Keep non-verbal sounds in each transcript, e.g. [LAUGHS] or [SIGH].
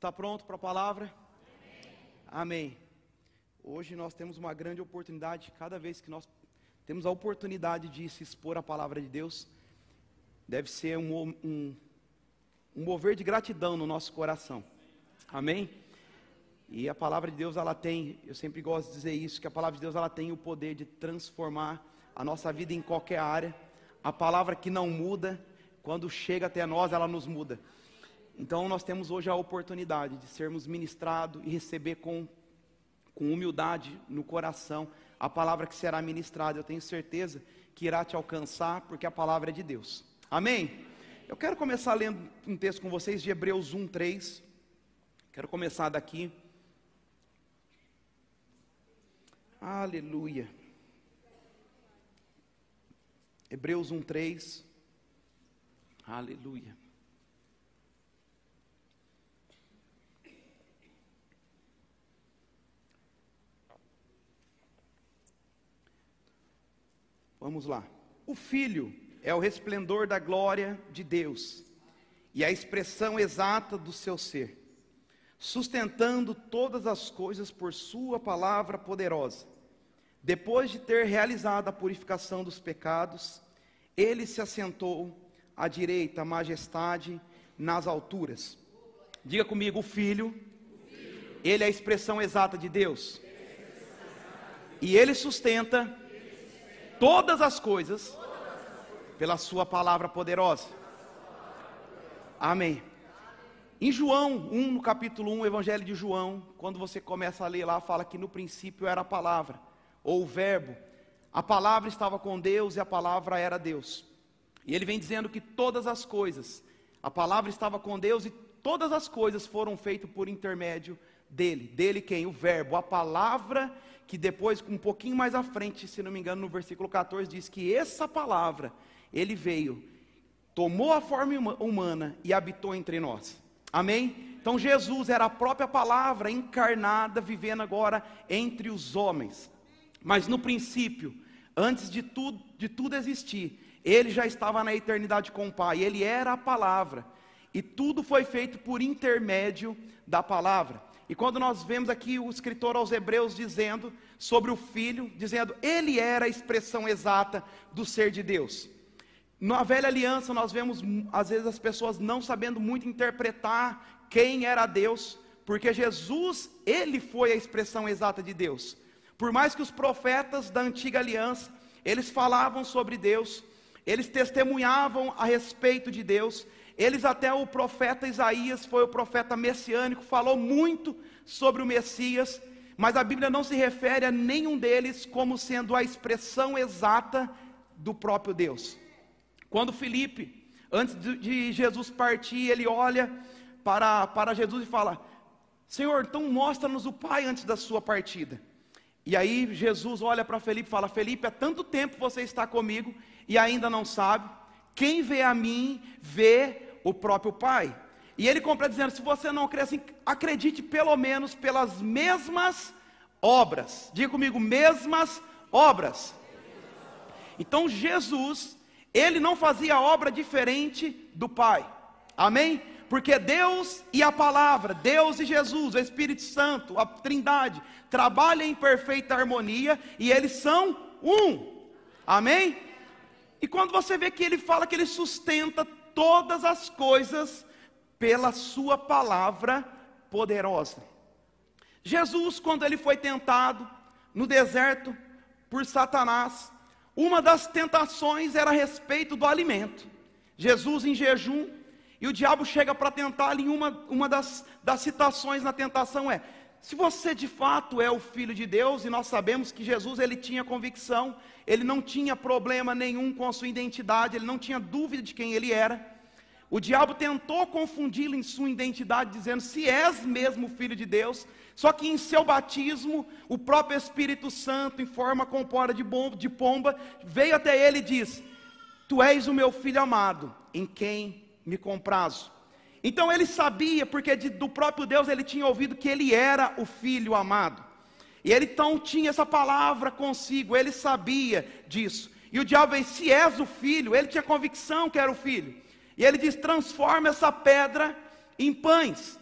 Está pronto para a palavra? Amém. Amém. Hoje nós temos uma grande oportunidade, cada vez que nós temos a oportunidade de se expor à palavra de Deus, deve ser um, um, um mover de gratidão no nosso coração. Amém? E a palavra de Deus, ela tem, eu sempre gosto de dizer isso, que a palavra de Deus, ela tem o poder de transformar a nossa vida em qualquer área. A palavra que não muda, quando chega até nós, ela nos muda. Então nós temos hoje a oportunidade de sermos ministrados e receber com, com humildade no coração a palavra que será ministrada. Eu tenho certeza que irá te alcançar, porque a palavra é de Deus. Amém? Eu quero começar lendo um texto com vocês de Hebreus 1, 3. Quero começar daqui. Aleluia. Hebreus 1, 3. Aleluia. Vamos lá. O Filho é o resplendor da glória de Deus e a expressão exata do seu ser, sustentando todas as coisas por Sua palavra poderosa. Depois de ter realizado a purificação dos pecados, ele se assentou à direita, a majestade nas alturas. Diga comigo, o filho, ele é a expressão exata de Deus. E ele sustenta todas as coisas pela Sua palavra poderosa. Amém. Em João 1, no capítulo 1, Evangelho de João, quando você começa a ler lá, fala que no princípio era a palavra, ou o verbo. A palavra estava com Deus e a palavra era Deus. E ele vem dizendo que todas as coisas, a palavra estava com Deus e todas as coisas foram feitas por intermédio dele. Dele quem? O verbo, a palavra que depois, um pouquinho mais à frente, se não me engano, no versículo 14, diz que essa palavra, ele veio, tomou a forma humana e habitou entre nós. Amém? Então Jesus era a própria palavra encarnada, vivendo agora entre os homens. Mas no princípio, antes de tudo, de tudo existir, ele já estava na eternidade com o Pai, ele era a palavra. E tudo foi feito por intermédio da palavra. E quando nós vemos aqui o escritor aos Hebreus dizendo sobre o Filho, dizendo, ele era a expressão exata do ser de Deus. Na velha aliança, nós vemos às vezes as pessoas não sabendo muito interpretar quem era Deus, porque Jesus, ele foi a expressão exata de Deus. Por mais que os profetas da antiga aliança, eles falavam sobre Deus, eles testemunhavam a respeito de Deus, eles até o profeta Isaías foi o profeta messiânico, falou muito sobre o Messias, mas a Bíblia não se refere a nenhum deles como sendo a expressão exata do próprio Deus. Quando Felipe, antes de Jesus partir, ele olha para, para Jesus e fala: Senhor, então mostra-nos o Pai antes da sua partida. E aí Jesus olha para Felipe e fala: Felipe, há tanto tempo você está comigo e ainda não sabe. Quem vê a mim, vê o próprio Pai. E ele completa dizendo: se você não crê assim, acredite pelo menos pelas mesmas obras. Diga comigo, mesmas obras. Então Jesus, ele não fazia obra diferente do Pai. Amém? Porque Deus e a palavra, Deus e Jesus, o Espírito Santo, a Trindade, trabalham em perfeita harmonia e eles são um. Amém? E quando você vê que ele fala que ele sustenta todas as coisas pela Sua palavra poderosa. Jesus, quando ele foi tentado no deserto por Satanás, uma das tentações era a respeito do alimento. Jesus em jejum, e o diabo chega para tentá-lo, e uma, uma das, das citações na tentação é: se você de fato é o filho de Deus, e nós sabemos que Jesus ele tinha convicção, ele não tinha problema nenhum com a sua identidade, ele não tinha dúvida de quem ele era. O diabo tentou confundi-lo em sua identidade, dizendo: se és mesmo filho de Deus, só que em seu batismo, o próprio Espírito Santo, em forma corpórea de, de pomba, veio até ele e diz: Tu és o meu filho amado, em quem me comprazo. Então ele sabia, porque de, do próprio Deus ele tinha ouvido que ele era o filho amado. E ele então tinha essa palavra consigo, ele sabia disso. E o diabo veio, se és o filho, ele tinha convicção que era o filho. E ele diz: transforma essa pedra em pães.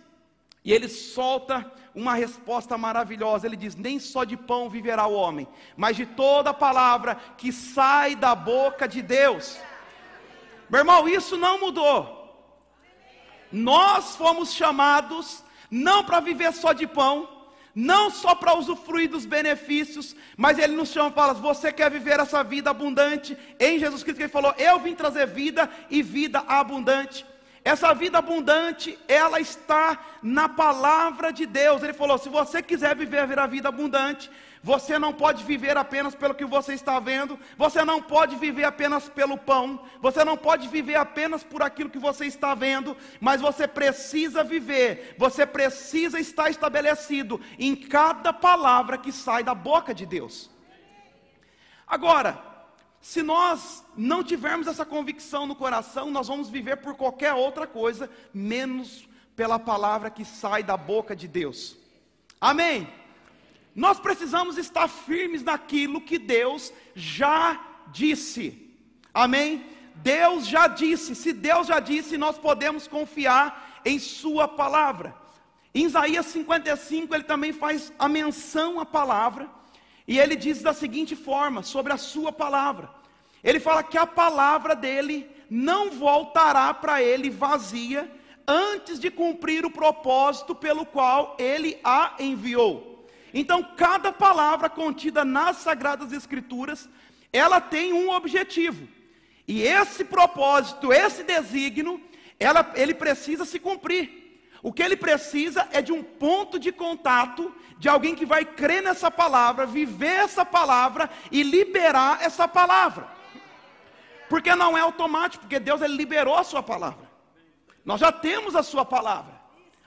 E ele solta uma resposta maravilhosa. Ele diz: Nem só de pão viverá o homem, mas de toda palavra que sai da boca de Deus. Meu irmão, isso não mudou. Nós fomos chamados não para viver só de pão, não só para usufruir dos benefícios, mas Ele nos chama e fala: você quer viver essa vida abundante em Jesus Cristo? Ele falou: Eu vim trazer vida e vida abundante. Essa vida abundante, ela está na palavra de Deus. Ele falou: se você quiser viver a vida abundante, você não pode viver apenas pelo que você está vendo, você não pode viver apenas pelo pão, você não pode viver apenas por aquilo que você está vendo, mas você precisa viver, você precisa estar estabelecido em cada palavra que sai da boca de Deus. Agora, se nós não tivermos essa convicção no coração, nós vamos viver por qualquer outra coisa, menos pela palavra que sai da boca de Deus. Amém? Nós precisamos estar firmes naquilo que Deus já disse. Amém? Deus já disse. Se Deus já disse, nós podemos confiar em Sua palavra. Em Isaías 55, ele também faz a menção à palavra. E ele diz da seguinte forma sobre a Sua palavra: Ele fala que a palavra dele não voltará para ele vazia, antes de cumprir o propósito pelo qual ele a enviou. Então, cada palavra contida nas Sagradas Escrituras, ela tem um objetivo. E esse propósito, esse desígnio, ela, ele precisa se cumprir. O que ele precisa é de um ponto de contato, de alguém que vai crer nessa palavra, viver essa palavra e liberar essa palavra. Porque não é automático, porque Deus ele liberou a sua palavra. Nós já temos a sua palavra.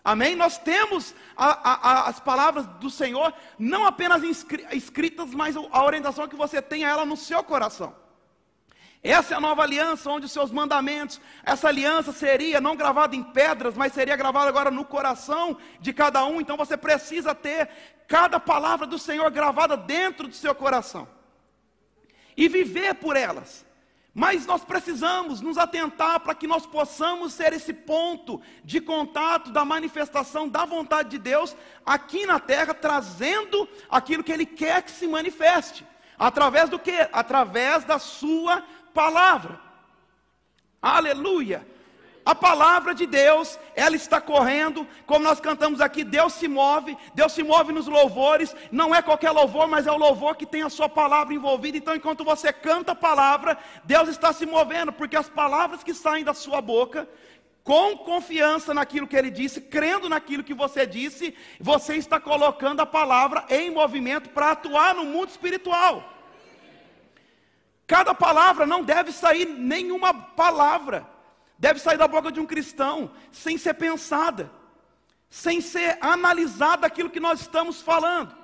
Amém? Nós temos a, a, as palavras do Senhor, não apenas escritas, mas a orientação que você tenha ela no seu coração. Essa é a nova aliança, onde os seus mandamentos, essa aliança seria não gravada em pedras, mas seria gravada agora no coração de cada um. Então você precisa ter cada palavra do Senhor gravada dentro do seu coração e viver por elas. Mas nós precisamos nos atentar para que nós possamos ser esse ponto de contato da manifestação da vontade de Deus aqui na terra, trazendo aquilo que Ele quer que se manifeste. Através do que? Através da Sua palavra. Aleluia! A palavra de Deus, ela está correndo, como nós cantamos aqui, Deus se move, Deus se move nos louvores, não é qualquer louvor, mas é o louvor que tem a sua palavra envolvida. Então, enquanto você canta a palavra, Deus está se movendo, porque as palavras que saem da sua boca, com confiança naquilo que ele disse, crendo naquilo que você disse, você está colocando a palavra em movimento para atuar no mundo espiritual. Cada palavra não deve sair nenhuma palavra deve sair da boca de um cristão sem ser pensada, sem ser analisada aquilo que nós estamos falando.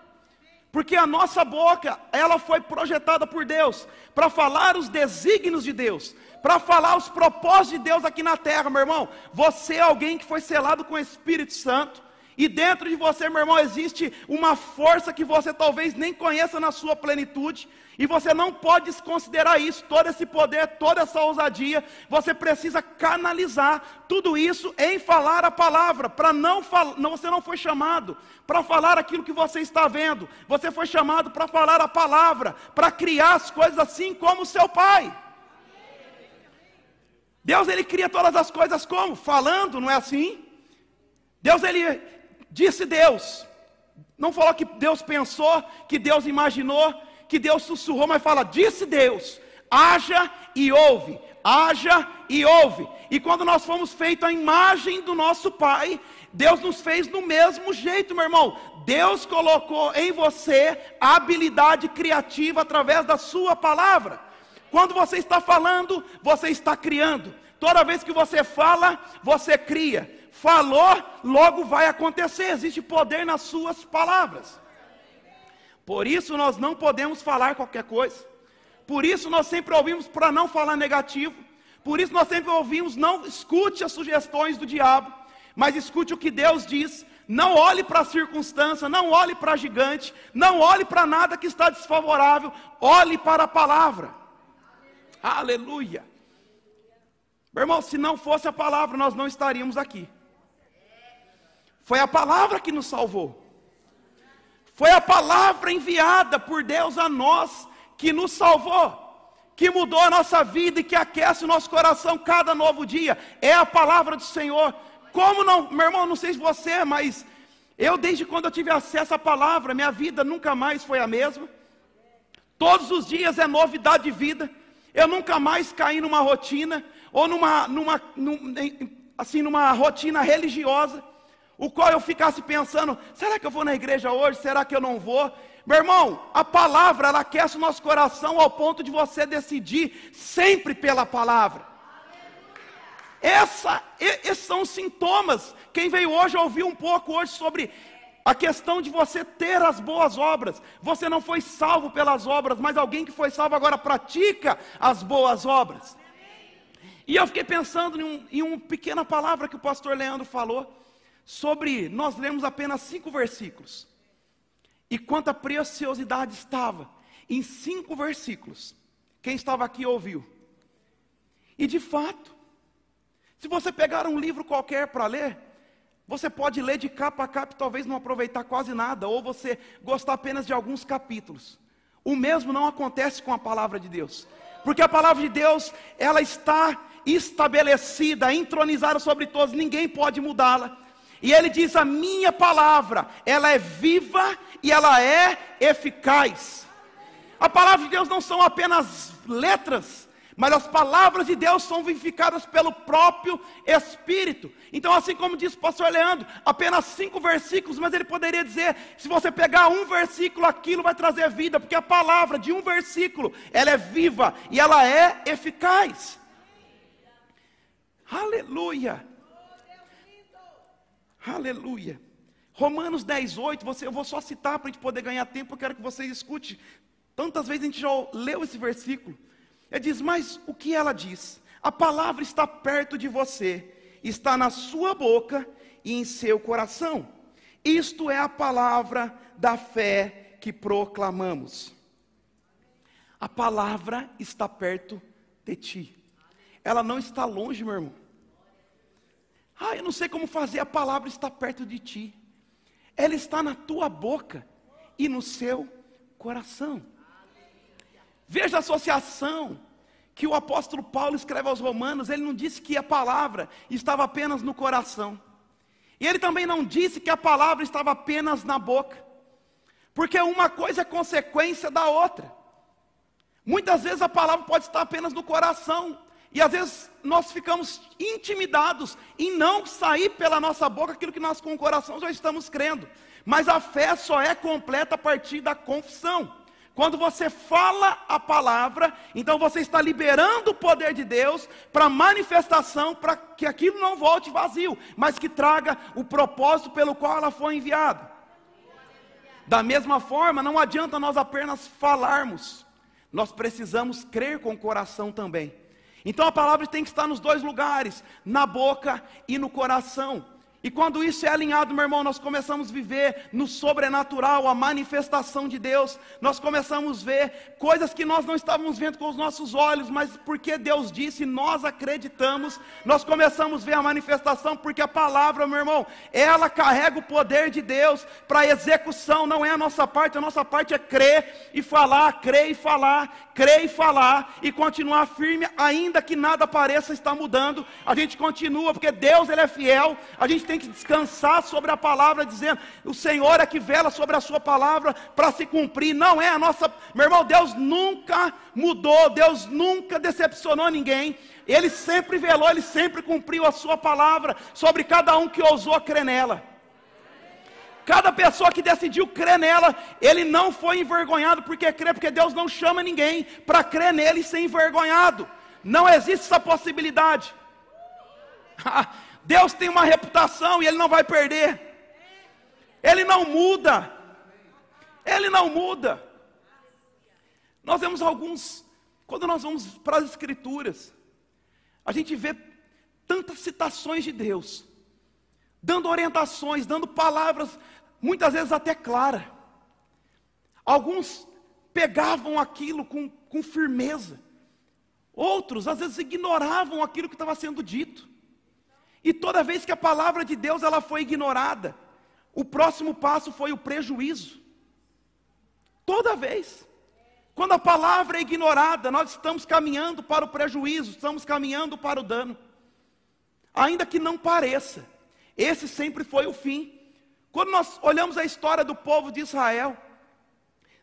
Porque a nossa boca, ela foi projetada por Deus para falar os desígnios de Deus, para falar os propósitos de Deus aqui na terra, meu irmão. Você é alguém que foi selado com o Espírito Santo. E dentro de você, meu irmão, existe uma força que você talvez nem conheça na sua plenitude, e você não pode desconsiderar isso, todo esse poder, toda essa ousadia. Você precisa canalizar tudo isso em falar a palavra, para não, não você não foi chamado para falar aquilo que você está vendo. Você foi chamado para falar a palavra, para criar as coisas assim como seu pai. Deus ele cria todas as coisas como? Falando, não é assim? Deus ele disse Deus. Não falou que Deus pensou, que Deus imaginou, que Deus sussurrou, mas fala: disse Deus, haja e ouve, haja e ouve. E quando nós fomos feitos a imagem do nosso Pai, Deus nos fez do mesmo jeito, meu irmão. Deus colocou em você a habilidade criativa através da Sua palavra. Quando você está falando, você está criando. Toda vez que você fala, você cria. Falou, logo vai acontecer. Existe poder nas suas palavras. Por isso nós não podemos falar qualquer coisa. Por isso nós sempre ouvimos para não falar negativo. Por isso nós sempre ouvimos, não escute as sugestões do diabo, mas escute o que Deus diz. Não olhe para a circunstância, não olhe para a gigante, não olhe para nada que está desfavorável, olhe para a palavra. Aleluia. Meu irmão, se não fosse a palavra, nós não estaríamos aqui. Foi a palavra que nos salvou. Foi a palavra enviada por Deus a nós que nos salvou que mudou a nossa vida e que aquece o nosso coração cada novo dia. É a palavra do Senhor. Como não, meu irmão, não sei se você, mas eu desde quando eu tive acesso à palavra, minha vida nunca mais foi a mesma. Todos os dias é novidade de vida. Eu nunca mais caí numa rotina ou numa, numa, numa assim, numa rotina religiosa, o qual eu ficasse pensando: será que eu vou na igreja hoje? Será que eu não vou? Meu irmão, a palavra ela aquece o nosso coração ao ponto de você decidir sempre pela palavra. Essa, esses são os sintomas. Quem veio hoje ouviu um pouco hoje sobre a questão de você ter as boas obras. Você não foi salvo pelas obras, mas alguém que foi salvo agora pratica as boas obras. E eu fiquei pensando em, um, em uma pequena palavra que o pastor Leandro falou sobre nós lemos apenas cinco versículos. E quanta preciosidade estava em cinco versículos. Quem estava aqui ouviu. E de fato, se você pegar um livro qualquer para ler, você pode ler de capa a capa e talvez não aproveitar quase nada, ou você gostar apenas de alguns capítulos. O mesmo não acontece com a palavra de Deus, porque a palavra de Deus, ela está estabelecida, entronizada sobre todos, ninguém pode mudá-la. E ele diz: A minha palavra, ela é viva e ela é eficaz. A palavra de Deus não são apenas letras, mas as palavras de Deus são vivificadas pelo próprio Espírito. Então, assim como disse o pastor Leandro, apenas cinco versículos, mas ele poderia dizer: se você pegar um versículo, aquilo vai trazer vida, porque a palavra de um versículo, ela é viva e ela é eficaz. Aleluia. Aleluia. Romanos 10, 8, você, eu vou só citar para a gente poder ganhar tempo, eu quero que você escute. Tantas vezes a gente já leu esse versículo. Ele diz: Mas o que ela diz? A palavra está perto de você, está na sua boca e em seu coração. Isto é a palavra da fé que proclamamos. A palavra está perto de ti. Ela não está longe, meu irmão. Ah, eu não sei como fazer, a palavra está perto de ti. Ela está na tua boca e no seu coração. Veja a associação que o apóstolo Paulo escreve aos Romanos. Ele não disse que a palavra estava apenas no coração. E ele também não disse que a palavra estava apenas na boca. Porque uma coisa é consequência da outra. Muitas vezes a palavra pode estar apenas no coração, e às vezes nós ficamos intimidados em não sair pela nossa boca aquilo que nós com o coração já estamos crendo. Mas a fé só é completa a partir da confissão. Quando você fala a palavra, então você está liberando o poder de Deus para manifestação, para que aquilo não volte vazio, mas que traga o propósito pelo qual ela foi enviada. Da mesma forma, não adianta nós apenas falarmos, nós precisamos crer com o coração também. Então a palavra tem que estar nos dois lugares, na boca e no coração. E quando isso é alinhado, meu irmão, nós começamos a viver no sobrenatural, a manifestação de Deus. Nós começamos a ver coisas que nós não estávamos vendo com os nossos olhos, mas porque Deus disse, nós acreditamos. Nós começamos a ver a manifestação, porque a palavra, meu irmão, ela carrega o poder de Deus para execução, não é a nossa parte, a nossa parte é crer e falar, crer e falar, crer e falar e continuar firme, ainda que nada pareça estar mudando. A gente continua, porque Deus ele é fiel. A gente tem que descansar sobre a palavra, dizendo: o Senhor é que vela sobre a sua palavra para se cumprir. Não é a nossa, meu irmão, Deus nunca mudou, Deus nunca decepcionou ninguém. Ele sempre velou, ele sempre cumpriu a sua palavra sobre cada um que ousou crer nela. Cada pessoa que decidiu crer nela, ele não foi envergonhado porque crê, porque Deus não chama ninguém para crer nele e ser envergonhado. Não existe essa possibilidade. [LAUGHS] Deus tem uma reputação e Ele não vai perder. Ele não muda. Ele não muda. Nós vemos alguns, quando nós vamos para as Escrituras, a gente vê tantas citações de Deus, dando orientações, dando palavras, muitas vezes até claras. Alguns pegavam aquilo com, com firmeza, outros às vezes ignoravam aquilo que estava sendo dito. E toda vez que a palavra de Deus ela foi ignorada, o próximo passo foi o prejuízo. Toda vez. Quando a palavra é ignorada, nós estamos caminhando para o prejuízo, estamos caminhando para o dano. Ainda que não pareça, esse sempre foi o fim. Quando nós olhamos a história do povo de Israel,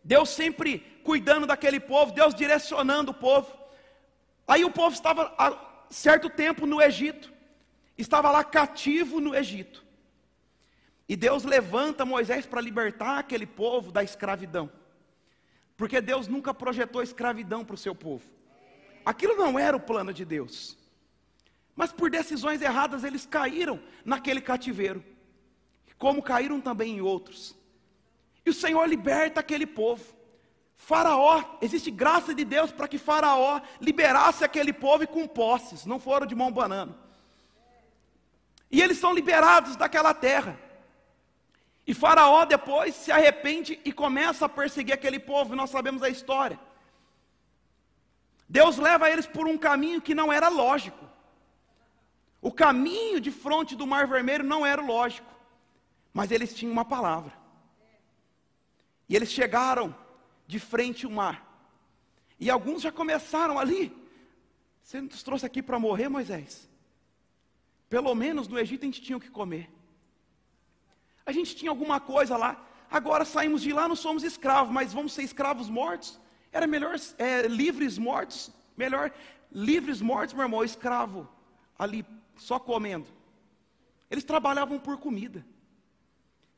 Deus sempre cuidando daquele povo, Deus direcionando o povo. Aí o povo estava há certo tempo no Egito, estava lá cativo no Egito. E Deus levanta Moisés para libertar aquele povo da escravidão. Porque Deus nunca projetou escravidão para o seu povo. Aquilo não era o plano de Deus. Mas por decisões erradas eles caíram naquele cativeiro. Como caíram também em outros. E o Senhor liberta aquele povo. Faraó, existe graça de Deus para que Faraó liberasse aquele povo e com posses, não foram de mão banana. E eles são liberados daquela terra. E Faraó depois se arrepende e começa a perseguir aquele povo, nós sabemos a história. Deus leva eles por um caminho que não era lógico. O caminho de fronte do Mar Vermelho não era lógico, mas eles tinham uma palavra. E eles chegaram de frente ao mar. E alguns já começaram ali. Você nos trouxe aqui para morrer, Moisés? Pelo menos no Egito a gente tinha o que comer. A gente tinha alguma coisa lá. Agora saímos de lá, não somos escravos, mas vamos ser escravos mortos. Era melhor é, livres mortos. Melhor livres mortos, meu irmão, escravo ali só comendo. Eles trabalhavam por comida.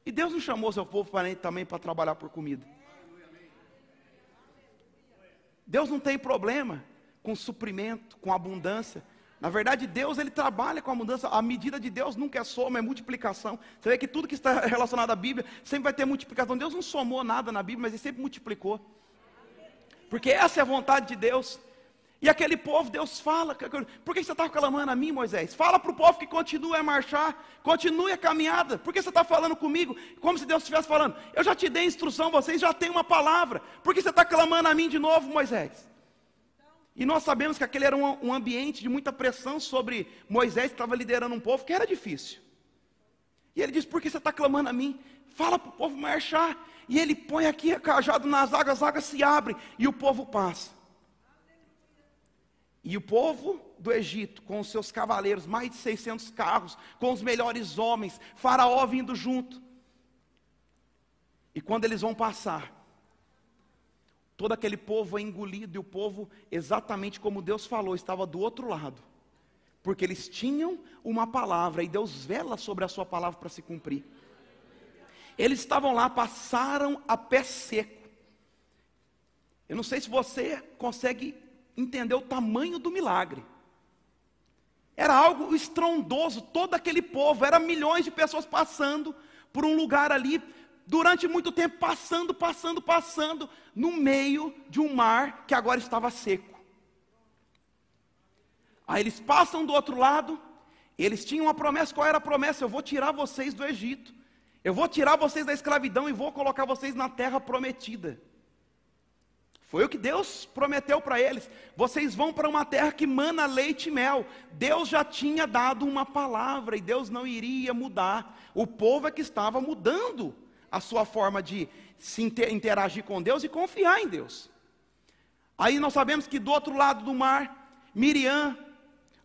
E Deus não chamou seu povo para, também para trabalhar por comida. Deus não tem problema com suprimento, com abundância. Na verdade, Deus ele trabalha com a mudança. A medida de Deus nunca é soma, é multiplicação. Você vê que tudo que está [LAUGHS] relacionado à Bíblia sempre vai ter multiplicação. Deus não somou nada na Bíblia, mas ele sempre multiplicou. Porque essa é a vontade de Deus. E aquele povo, Deus fala, por que você está clamando a mim, Moisés? Fala para o povo que continue a marchar, continue a caminhada. Por que você está falando comigo? Como se Deus estivesse falando, eu já te dei instrução, vocês já têm uma palavra. Por que você está clamando a mim de novo, Moisés? E nós sabemos que aquele era um, um ambiente de muita pressão sobre Moisés, que estava liderando um povo que era difícil. E ele diz: Por que você está clamando a mim? Fala para o povo marchar. E ele põe aqui cajado nas águas, as águas se abrem e o povo passa. E o povo do Egito, com os seus cavaleiros, mais de 600 carros, com os melhores homens, Faraó vindo junto. E quando eles vão passar, todo aquele povo é engolido, e o povo, exatamente como Deus falou, estava do outro lado, porque eles tinham uma palavra, e Deus vela sobre a sua palavra para se cumprir. Eles estavam lá, passaram a pé seco. Eu não sei se você consegue entender o tamanho do milagre. Era algo estrondoso, todo aquele povo, era milhões de pessoas passando por um lugar ali, durante muito tempo, passando, passando, passando, no meio de um mar que agora estava seco. Aí eles passam do outro lado, eles tinham uma promessa, qual era a promessa? Eu vou tirar vocês do Egito, eu vou tirar vocês da escravidão e vou colocar vocês na terra prometida. Foi o que Deus prometeu para eles. Vocês vão para uma terra que mana leite e mel. Deus já tinha dado uma palavra e Deus não iria mudar. O povo é que estava mudando a sua forma de se interagir com Deus e confiar em Deus. Aí nós sabemos que do outro lado do mar, Miriam,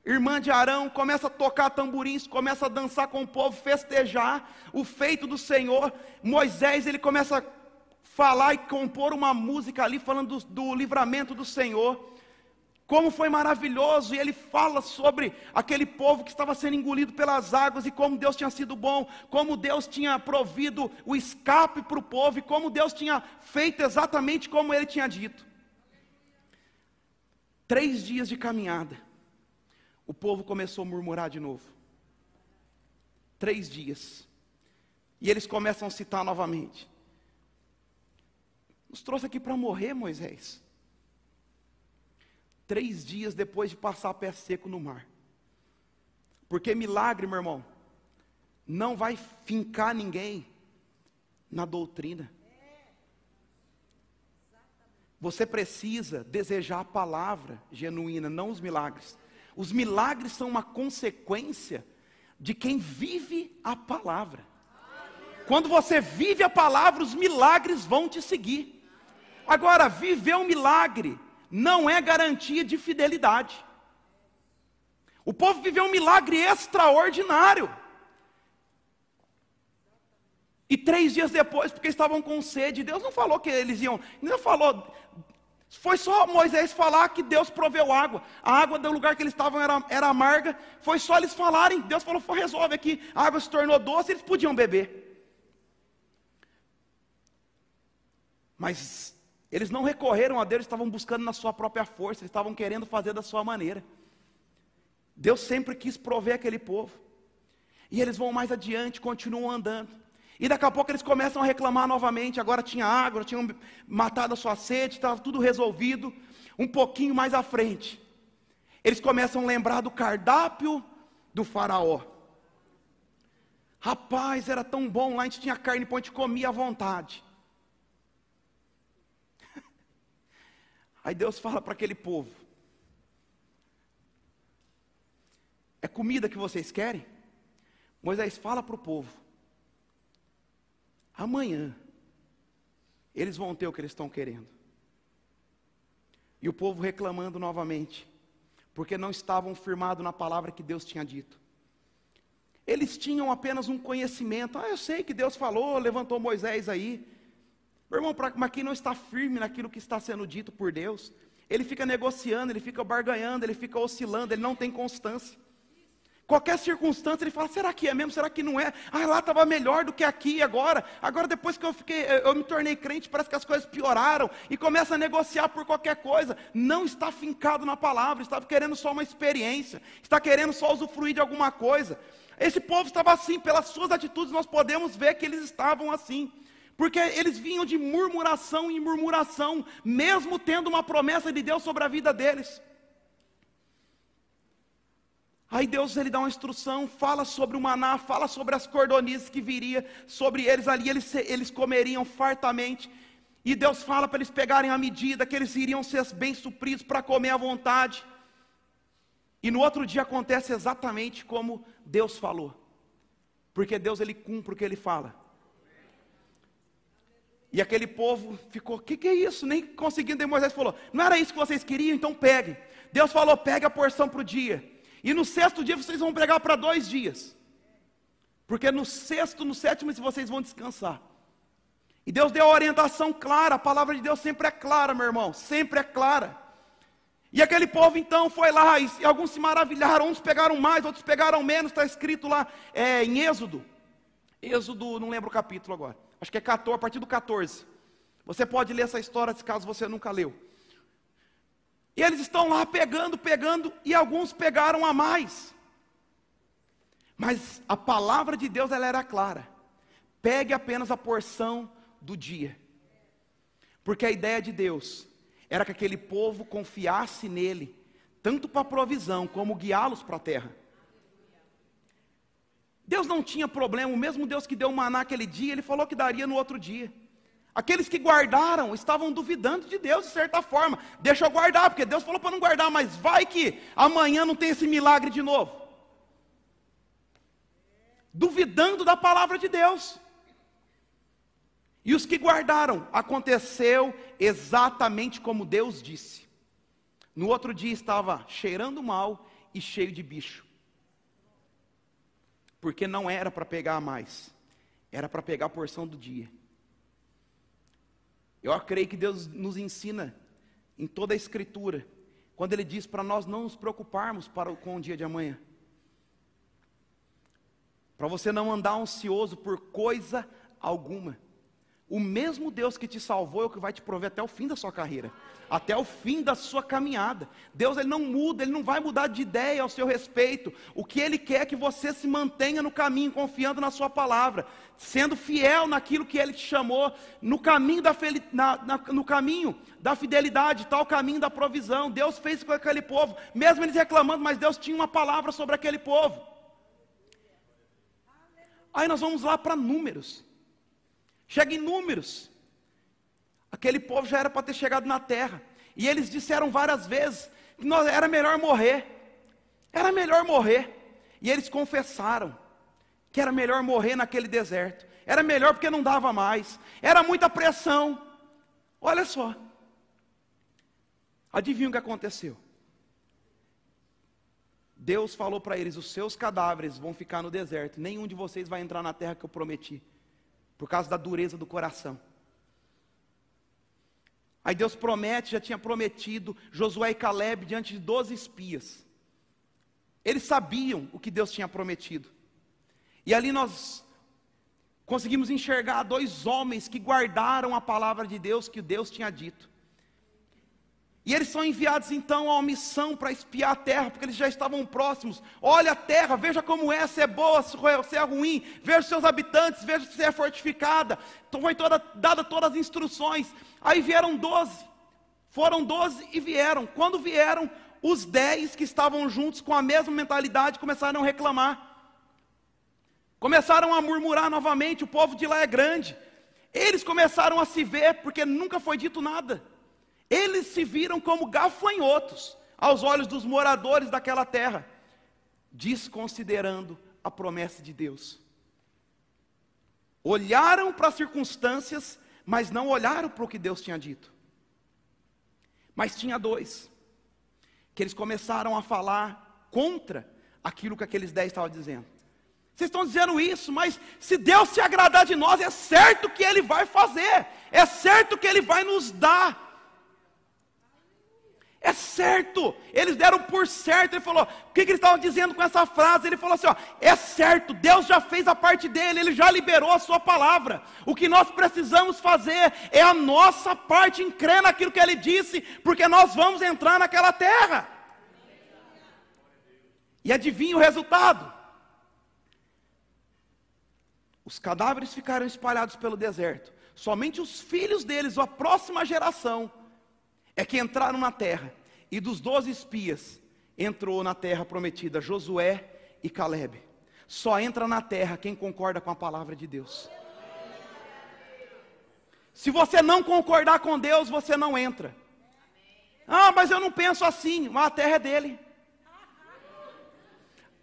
irmã de Arão, começa a tocar tamborins, começa a dançar com o povo, festejar o feito do Senhor. Moisés, ele começa a falar e compor uma música ali falando do, do livramento do Senhor. Como foi maravilhoso, e ele fala sobre aquele povo que estava sendo engolido pelas águas, e como Deus tinha sido bom, como Deus tinha provido o escape para o povo, e como Deus tinha feito exatamente como ele tinha dito. Três dias de caminhada, o povo começou a murmurar de novo. Três dias. E eles começam a citar novamente. Nos trouxe aqui para morrer, Moisés. Três dias depois de passar pé seco no mar. Porque milagre, meu irmão, não vai fincar ninguém na doutrina. Você precisa desejar a palavra genuína, não os milagres. Os milagres são uma consequência de quem vive a palavra. Quando você vive a palavra, os milagres vão te seguir. Agora, viver um milagre não é garantia de fidelidade. O povo viveu um milagre extraordinário. E três dias depois, porque estavam com sede, Deus não falou que eles iam, não falou, foi só Moisés falar que Deus proveu água. A água do lugar que eles estavam era, era amarga. Foi só eles falarem. Deus falou: resolve aqui. A água se tornou doce, eles podiam beber. Mas eles não recorreram a Deus, eles estavam buscando na sua própria força, eles estavam querendo fazer da sua maneira. Deus sempre quis prover aquele povo. E eles vão mais adiante, continuam andando. E daqui a pouco eles começam a reclamar novamente. Agora tinha água, tinham matado a sua sede, estava tudo resolvido. Um pouquinho mais à frente, eles começam a lembrar do cardápio do Faraó. Rapaz, era tão bom lá, a gente tinha carne, a gente comia à vontade. Aí Deus fala para aquele povo: É comida que vocês querem? Moisés fala para o povo: Amanhã, eles vão ter o que eles estão querendo. E o povo reclamando novamente, porque não estavam firmados na palavra que Deus tinha dito. Eles tinham apenas um conhecimento. Ah, eu sei que Deus falou, levantou Moisés aí. Meu irmão, mas quem não está firme naquilo que está sendo dito por Deus, ele fica negociando, ele fica barganhando, ele fica oscilando, ele não tem constância. Qualquer circunstância, ele fala: será que é mesmo? Será que não é? Ah, lá estava melhor do que aqui agora. Agora, depois que eu fiquei, eu me tornei crente, parece que as coisas pioraram e começa a negociar por qualquer coisa. Não está fincado na palavra, está querendo só uma experiência, está querendo só usufruir de alguma coisa. Esse povo estava assim, pelas suas atitudes, nós podemos ver que eles estavam assim. Porque eles vinham de murmuração em murmuração, mesmo tendo uma promessa de Deus sobre a vida deles. Aí Deus ele dá uma instrução, fala sobre o maná, fala sobre as cordonizes que viria sobre eles ali, eles, eles comeriam fartamente. E Deus fala para eles pegarem a medida, que eles iriam ser bem supridos para comer à vontade. E no outro dia acontece exatamente como Deus falou. Porque Deus ele cumpre o que ele fala. E aquele povo ficou, o que, que é isso? Nem conseguindo, Moisés falou, não era isso que vocês queriam, então peguem. Deus falou, pegue a porção para o dia. E no sexto dia vocês vão pregar para dois dias. Porque no sexto, no sétimo, vocês vão descansar. E Deus deu a orientação clara, a palavra de Deus sempre é clara, meu irmão, sempre é clara. E aquele povo então foi lá, e, e alguns se maravilharam, uns pegaram mais, outros pegaram menos, está escrito lá é, em Êxodo. Êxodo, não lembro o capítulo agora, acho que é 14, a partir do 14. Você pode ler essa história se caso você nunca leu. E eles estão lá pegando, pegando, e alguns pegaram a mais. Mas a palavra de Deus ela era clara. Pegue apenas a porção do dia. Porque a ideia de Deus era que aquele povo confiasse nele, tanto para a provisão como guiá-los para a terra. Deus não tinha problema, o mesmo Deus que deu o maná aquele dia, ele falou que daria no outro dia. Aqueles que guardaram estavam duvidando de Deus de certa forma. Deixa eu guardar, porque Deus falou para não guardar, mas vai que amanhã não tem esse milagre de novo. Duvidando da palavra de Deus. E os que guardaram, aconteceu exatamente como Deus disse. No outro dia estava cheirando mal e cheio de bicho. Porque não era para pegar mais, era para pegar a porção do dia. Eu creio que Deus nos ensina em toda a Escritura, quando Ele diz para nós não nos preocuparmos para, com o dia de amanhã. Para você não andar ansioso por coisa alguma. O mesmo Deus que te salvou é o que vai te prover até o fim da sua carreira até o fim da sua caminhada. Deus ele não muda, ele não vai mudar de ideia ao seu respeito. O que ele quer é que você se mantenha no caminho, confiando na sua palavra, sendo fiel naquilo que ele te chamou, no caminho da, na, na, no caminho da fidelidade, tal caminho da provisão. Deus fez com aquele povo, mesmo eles reclamando, mas Deus tinha uma palavra sobre aquele povo. Aí nós vamos lá para números. Chega em números. Aquele povo já era para ter chegado na terra. E eles disseram várias vezes que nós, era melhor morrer. Era melhor morrer. E eles confessaram que era melhor morrer naquele deserto. Era melhor porque não dava mais. Era muita pressão. Olha só. Adivinha o que aconteceu? Deus falou para eles: os seus cadáveres vão ficar no deserto, nenhum de vocês vai entrar na terra que eu prometi, por causa da dureza do coração. Aí Deus promete, já tinha prometido Josué e Caleb diante de doze espias. Eles sabiam o que Deus tinha prometido. E ali nós conseguimos enxergar dois homens que guardaram a palavra de Deus que Deus tinha dito. E eles são enviados então a uma missão para espiar a terra, porque eles já estavam próximos. Olha a terra, veja como é, se é boa, se é ruim, veja os seus habitantes, veja se é fortificada. Então foi toda, dada todas as instruções. Aí vieram doze, foram doze e vieram. Quando vieram, os dez que estavam juntos com a mesma mentalidade começaram a reclamar. Começaram a murmurar novamente, o povo de lá é grande. Eles começaram a se ver, porque nunca foi dito nada. Eles se viram como gafanhotos aos olhos dos moradores daquela terra, desconsiderando a promessa de Deus. Olharam para as circunstâncias, mas não olharam para o que Deus tinha dito. Mas tinha dois, que eles começaram a falar contra aquilo que aqueles dez estavam dizendo. Vocês estão dizendo isso, mas se Deus se agradar de nós, é certo que Ele vai fazer, é certo que Ele vai nos dar. É certo, eles deram por certo. Ele falou: o que, que eles estavam dizendo com essa frase? Ele falou assim: ó, é certo, Deus já fez a parte dele, ele já liberou a sua palavra. O que nós precisamos fazer é a nossa parte em crer naquilo que ele disse, porque nós vamos entrar naquela terra. E adivinha o resultado? Os cadáveres ficaram espalhados pelo deserto. Somente os filhos deles, a próxima geração, é que entraram na terra. E dos doze espias, entrou na terra prometida Josué e Caleb. Só entra na terra quem concorda com a palavra de Deus. Se você não concordar com Deus, você não entra. Ah, mas eu não penso assim. Mas a terra é dele.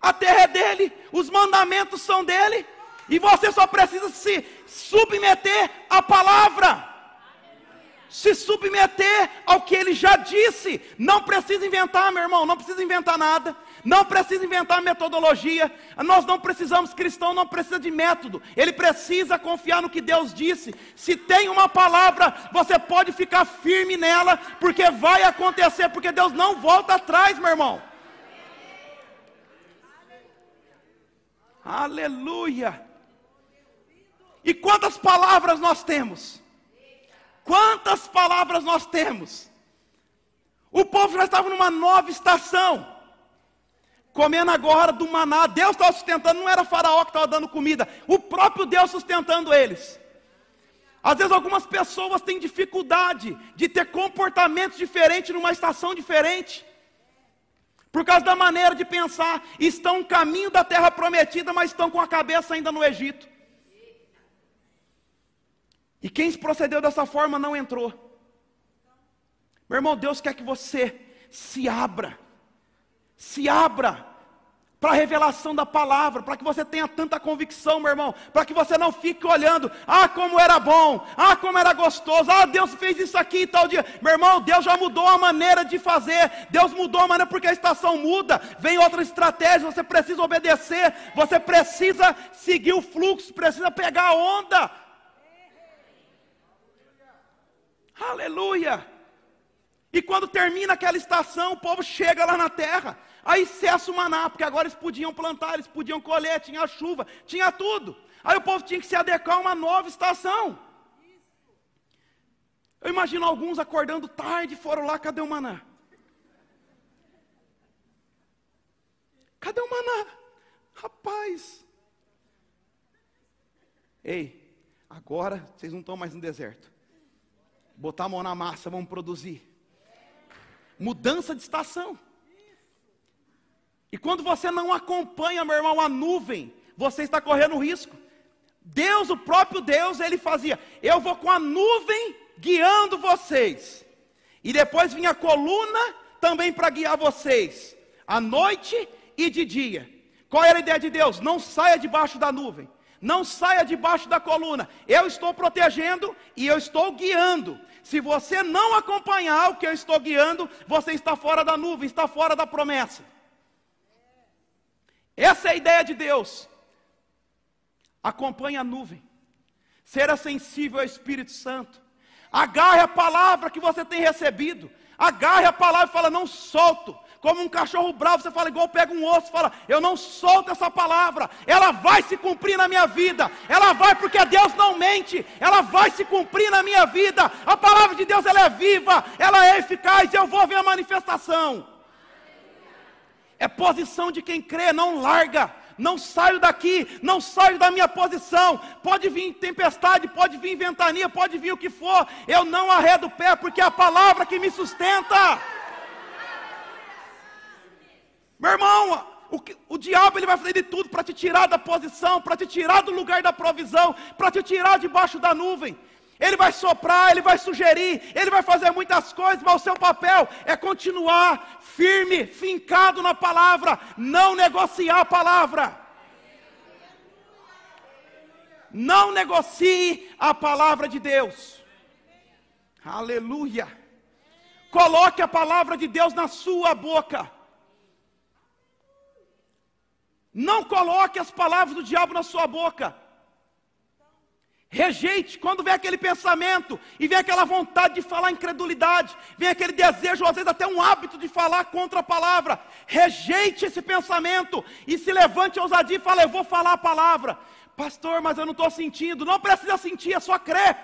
A terra é dele. Os mandamentos são dele. E você só precisa se submeter à palavra se submeter ao que ele já disse. Não precisa inventar, meu irmão, não precisa inventar nada. Não precisa inventar metodologia. Nós não precisamos, cristão não precisa de método. Ele precisa confiar no que Deus disse. Se tem uma palavra, você pode ficar firme nela, porque vai acontecer, porque Deus não volta atrás, meu irmão. Aleluia. E quantas palavras nós temos? Quantas palavras nós temos? O povo já estava numa nova estação, comendo agora do maná. Deus estava sustentando, não era Faraó que estava dando comida, o próprio Deus sustentando eles. Às vezes algumas pessoas têm dificuldade de ter comportamentos diferentes numa estação diferente. Por causa da maneira de pensar, estão no caminho da terra prometida, mas estão com a cabeça ainda no Egito. E quem procedeu dessa forma não entrou. Meu irmão, Deus quer que você se abra, se abra para a revelação da palavra, para que você tenha tanta convicção, meu irmão, para que você não fique olhando, ah, como era bom, ah, como era gostoso, ah, Deus fez isso aqui e tal dia. Meu irmão, Deus já mudou a maneira de fazer, Deus mudou a maneira porque a estação muda, vem outra estratégia, você precisa obedecer, você precisa seguir o fluxo, precisa pegar a onda. Aleluia! E quando termina aquela estação, o povo chega lá na terra, aí cessa o maná, porque agora eles podiam plantar, eles podiam colher, tinha chuva, tinha tudo. Aí o povo tinha que se adequar a uma nova estação. Eu imagino alguns acordando tarde, foram lá, cadê o maná? Cadê o maná? Rapaz. Ei, agora vocês não estão mais no deserto botar a mão na massa, vamos produzir. Mudança de estação. E quando você não acompanha, meu irmão, a nuvem, você está correndo risco. Deus, o próprio Deus, ele fazia: eu vou com a nuvem guiando vocês, e depois vinha a coluna também para guiar vocês, à noite e de dia. Qual era a ideia de Deus? Não saia debaixo da nuvem, não saia debaixo da coluna. Eu estou protegendo e eu estou guiando. Se você não acompanhar o que eu estou guiando, você está fora da nuvem, está fora da promessa. Essa é a ideia de Deus. Acompanhe a nuvem. Será sensível ao Espírito Santo. Agarre a palavra que você tem recebido. Agarre a palavra e fala: Não solto. Como um cachorro bravo, você fala igual pega um osso, fala: Eu não solto essa palavra. Ela vai se cumprir na minha vida. Ela vai porque Deus não mente. Ela vai se cumprir na minha vida. A palavra de Deus ela é viva, ela é eficaz. Eu vou ver a manifestação. É posição de quem crê, não larga não saio daqui, não saio da minha posição. Pode vir tempestade, pode vir ventania, pode vir o que for, eu não arredo o pé, porque é a palavra que me sustenta. Meu irmão, o, o, diabo ele vai fazer de tudo para te tirar da posição, para te tirar do lugar da provisão, para te tirar debaixo da nuvem. Ele vai soprar, ele vai sugerir, ele vai fazer muitas coisas, mas o seu papel é continuar firme, fincado na palavra, não negociar a palavra. Não negocie a palavra de Deus. Aleluia. Coloque a palavra de Deus na sua boca. Não coloque as palavras do diabo na sua boca. Rejeite quando vem aquele pensamento e vem aquela vontade de falar incredulidade, vem aquele desejo, às vezes até um hábito de falar contra a palavra. Rejeite esse pensamento e se levante a ousadia e fale: Eu vou falar a palavra, pastor, mas eu não estou sentindo. Não precisa sentir, é só crer.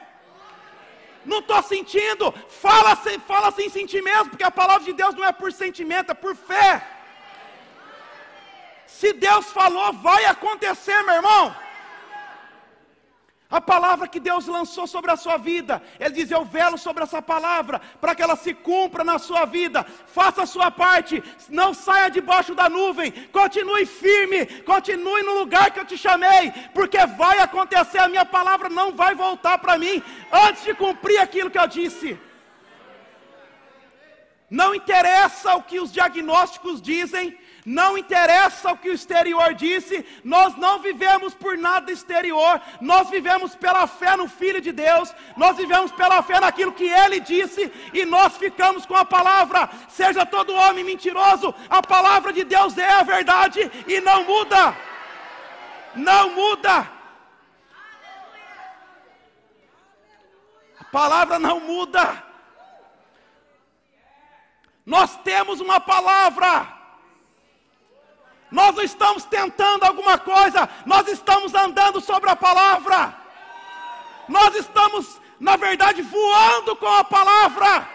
Não estou sentindo, fala sem, fala sem sentir mesmo, porque a palavra de Deus não é por sentimento, é por fé. Se Deus falou, vai acontecer, meu irmão. A palavra que Deus lançou sobre a sua vida, Ele diz: Eu velo sobre essa palavra, para que ela se cumpra na sua vida. Faça a sua parte, não saia debaixo da nuvem, continue firme, continue no lugar que eu te chamei, porque vai acontecer. A minha palavra não vai voltar para mim antes de cumprir aquilo que eu disse. Não interessa o que os diagnósticos dizem, não interessa o que o exterior disse, nós não vivemos por nada exterior, nós vivemos pela fé no Filho de Deus, nós vivemos pela fé naquilo que ele disse, e nós ficamos com a palavra. Seja todo homem mentiroso, a palavra de Deus é a verdade e não muda. Não muda. A palavra não muda. Nós temos uma palavra. Nós não estamos tentando alguma coisa, nós estamos andando sobre a palavra. Nós estamos, na verdade, voando com a palavra.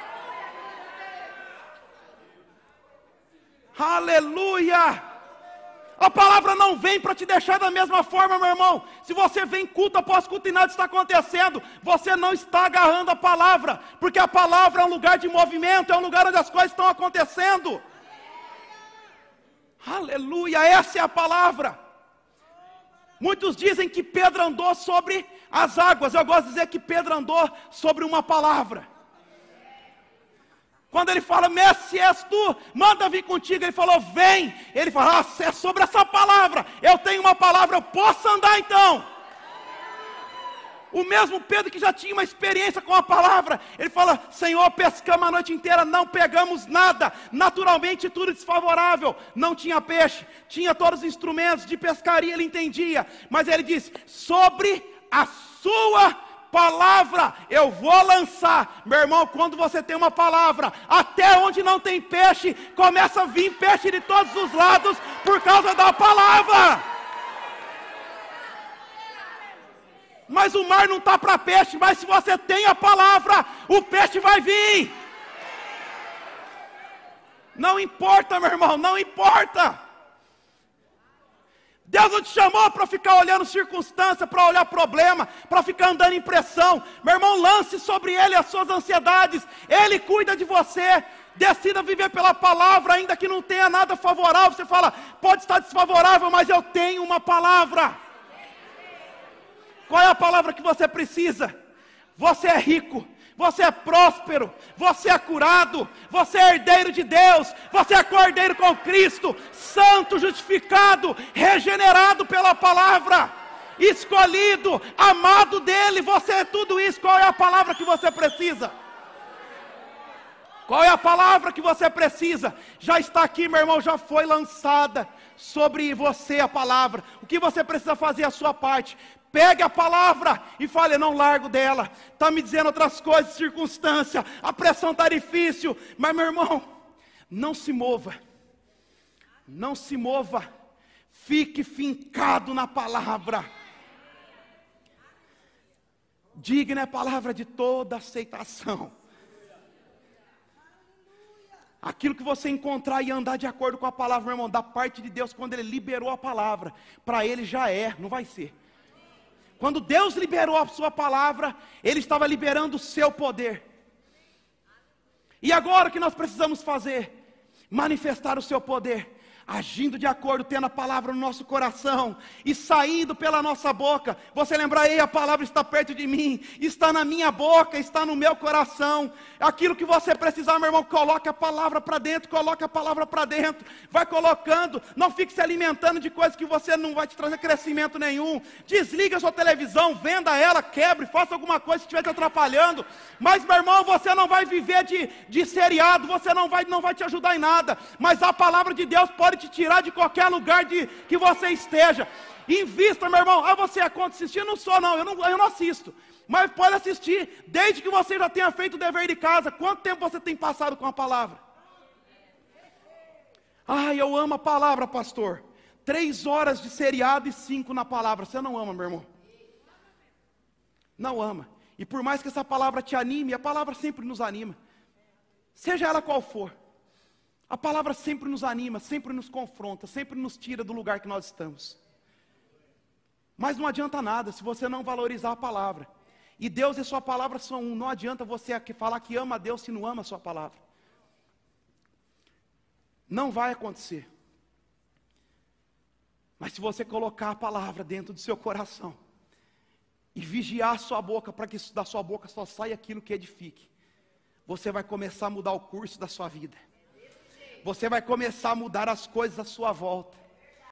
Aleluia! A palavra não vem para te deixar da mesma forma, meu irmão. Se você vem culto após culto e nada está acontecendo, você não está agarrando a palavra, porque a palavra é um lugar de movimento, é um lugar onde as coisas estão acontecendo. Aleluia, essa é a palavra. Muitos dizem que Pedro andou sobre as águas, eu gosto de dizer que Pedro andou sobre uma palavra. Quando ele fala, Messi, és tu, manda vir contigo. Ele falou, vem. Ele fala, ah, é sobre essa palavra. Eu tenho uma palavra, eu posso andar então. O mesmo Pedro que já tinha uma experiência com a palavra, ele fala: Senhor, pescamos a noite inteira, não pegamos nada, naturalmente tudo desfavorável, não tinha peixe, tinha todos os instrumentos de pescaria, ele entendia, mas ele diz: Sobre a sua palavra eu vou lançar, meu irmão. Quando você tem uma palavra, até onde não tem peixe, começa a vir peixe de todos os lados por causa da palavra. Mas o mar não está para peixe, mas se você tem a palavra, o peixe vai vir. Não importa, meu irmão, não importa. Deus não te chamou para ficar olhando circunstância, para olhar problema, para ficar andando em pressão. Meu irmão, lance sobre Ele as suas ansiedades, Ele cuida de você. Decida viver pela palavra, ainda que não tenha nada favorável. Você fala, pode estar desfavorável, mas eu tenho uma palavra. Qual é a palavra que você precisa? Você é rico, você é próspero, você é curado, você é herdeiro de Deus, você é cordeiro com Cristo, santo, justificado, regenerado pela palavra, escolhido, amado dele, você é tudo isso. Qual é a palavra que você precisa? Qual é a palavra que você precisa? Já está aqui, meu irmão, já foi lançada sobre você a palavra. O que você precisa fazer a sua parte? Pegue a palavra e fale, não largo dela. Está me dizendo outras coisas, circunstância, a pressão está difícil. Mas, meu irmão, não se mova. Não se mova. Fique fincado na palavra. Digna é a palavra de toda aceitação. Aquilo que você encontrar e andar de acordo com a palavra, meu irmão, da parte de Deus, quando Ele liberou a palavra, para Ele já é, não vai ser. Quando Deus liberou a Sua palavra, Ele estava liberando o seu poder. E agora o que nós precisamos fazer? Manifestar o seu poder agindo de acordo, tendo a palavra no nosso coração e saindo pela nossa boca. Você lembra aí, a palavra está perto de mim, está na minha boca, está no meu coração. Aquilo que você precisar, meu irmão, coloque a palavra para dentro, coloque a palavra para dentro, vai colocando, não fique se alimentando de coisas que você não vai te trazer crescimento nenhum. Desliga a sua televisão, venda ela, quebre, faça alguma coisa que estiver te atrapalhando. Mas, meu irmão, você não vai viver de, de seriado, você não vai, não vai te ajudar em nada. Mas a palavra de Deus pode te tirar de qualquer lugar de, que você esteja. Invista, meu irmão. Ah, você é contra assistir? Eu não sou, não. Eu não, eu não assisto. Mas pode assistir, desde que você já tenha feito o dever de casa. Quanto tempo você tem passado com a palavra? Ai, eu amo a palavra, pastor. Três horas de seriado e cinco na palavra. Você não ama, meu irmão? Não ama. E por mais que essa palavra te anime, a palavra sempre nos anima. Seja ela qual for. A palavra sempre nos anima, sempre nos confronta, sempre nos tira do lugar que nós estamos. Mas não adianta nada se você não valorizar a palavra. E Deus e Sua palavra são um. Não adianta você falar que ama a Deus se não ama a Sua palavra. Não vai acontecer. Mas se você colocar a palavra dentro do seu coração e vigiar a sua boca para que da sua boca só saia aquilo que edifique, você vai começar a mudar o curso da sua vida você vai começar a mudar as coisas à sua volta.